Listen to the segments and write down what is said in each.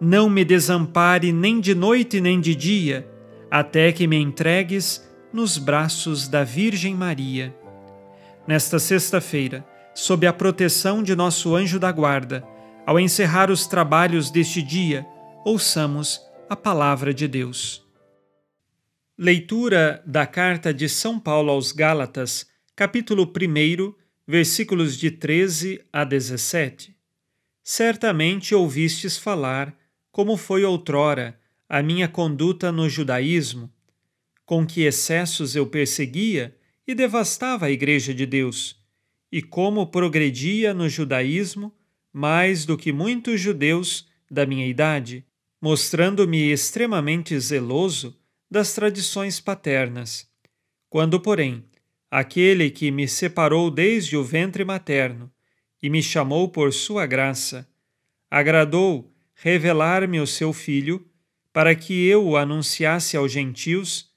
não me desampare nem de noite nem de dia, até que me entregues nos braços da Virgem Maria. Nesta sexta-feira, sob a proteção de nosso anjo da guarda, ao encerrar os trabalhos deste dia, ouçamos a palavra de Deus. Leitura da carta de São Paulo aos Gálatas, capítulo 1, versículos de 13 a 17. Certamente ouvistes falar, como foi outrora, a minha conduta no judaísmo, com que excessos eu perseguia e devastava a Igreja de Deus, e como progredia no judaísmo mais do que muitos judeus da minha idade, mostrando-me extremamente zeloso das tradições paternas. Quando, porém, aquele que me separou desde o ventre materno e me chamou por sua graça, agradou revelar-me o seu Filho, para que eu o anunciasse aos gentios,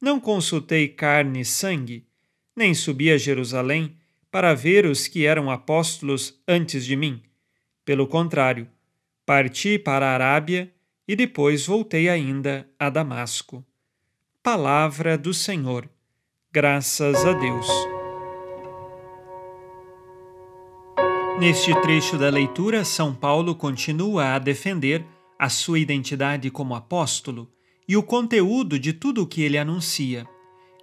não consultei carne e sangue, nem subi a Jerusalém para ver os que eram apóstolos antes de mim. Pelo contrário, parti para a Arábia e depois voltei ainda a Damasco. Palavra do Senhor. Graças a Deus. Neste trecho da leitura, São Paulo continua a defender a sua identidade como apóstolo e o conteúdo de tudo o que ele anuncia.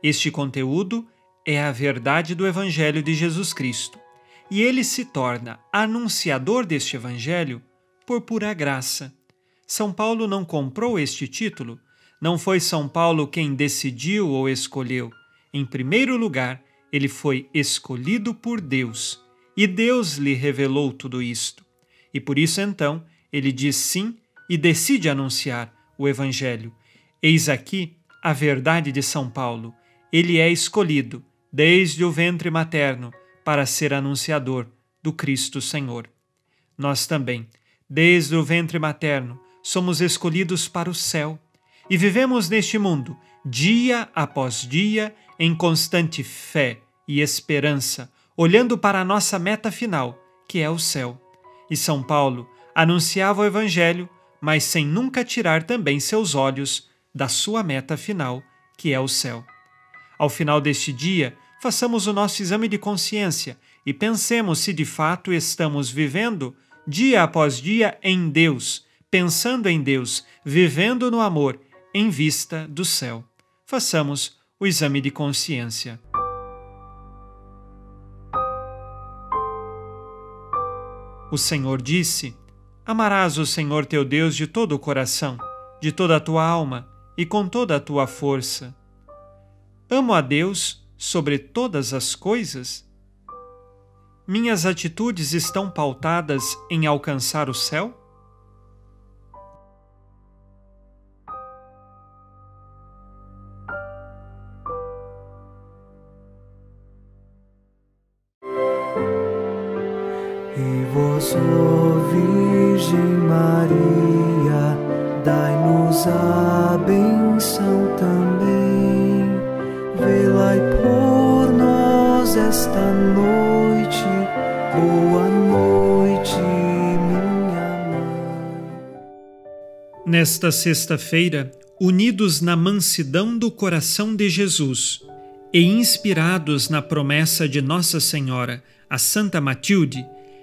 Este conteúdo é a verdade do Evangelho de Jesus Cristo, e ele se torna anunciador deste Evangelho por pura graça. São Paulo não comprou este título não foi São Paulo quem decidiu ou escolheu. Em primeiro lugar, ele foi escolhido por Deus, e Deus lhe revelou tudo isto. E por isso então ele diz sim e decide anunciar o Evangelho. Eis aqui a verdade de São Paulo. Ele é escolhido desde o ventre materno para ser anunciador do Cristo Senhor. Nós também, desde o ventre materno, somos escolhidos para o céu e vivemos neste mundo, dia após dia, em constante fé e esperança, olhando para a nossa meta final, que é o céu. E São Paulo anunciava o Evangelho, mas sem nunca tirar também seus olhos da sua meta final, que é o céu. Ao final deste dia, façamos o nosso exame de consciência e pensemos se de fato estamos vivendo, dia após dia, em Deus, pensando em Deus, vivendo no amor em vista do céu. Façamos o exame de consciência. O Senhor disse: Amarás o Senhor teu Deus de todo o coração, de toda a tua alma e com toda a tua força. Amo a Deus sobre todas as coisas? Minhas atitudes estão pautadas em alcançar o céu? vos, ó Virgem Maria, dai-nos a benção também. Velai por nós esta noite, boa noite, minha mãe. Nesta sexta-feira, unidos na mansidão do coração de Jesus e inspirados na promessa de Nossa Senhora, a Santa Matilde,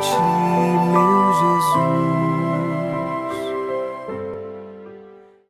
ti, meu Jesus.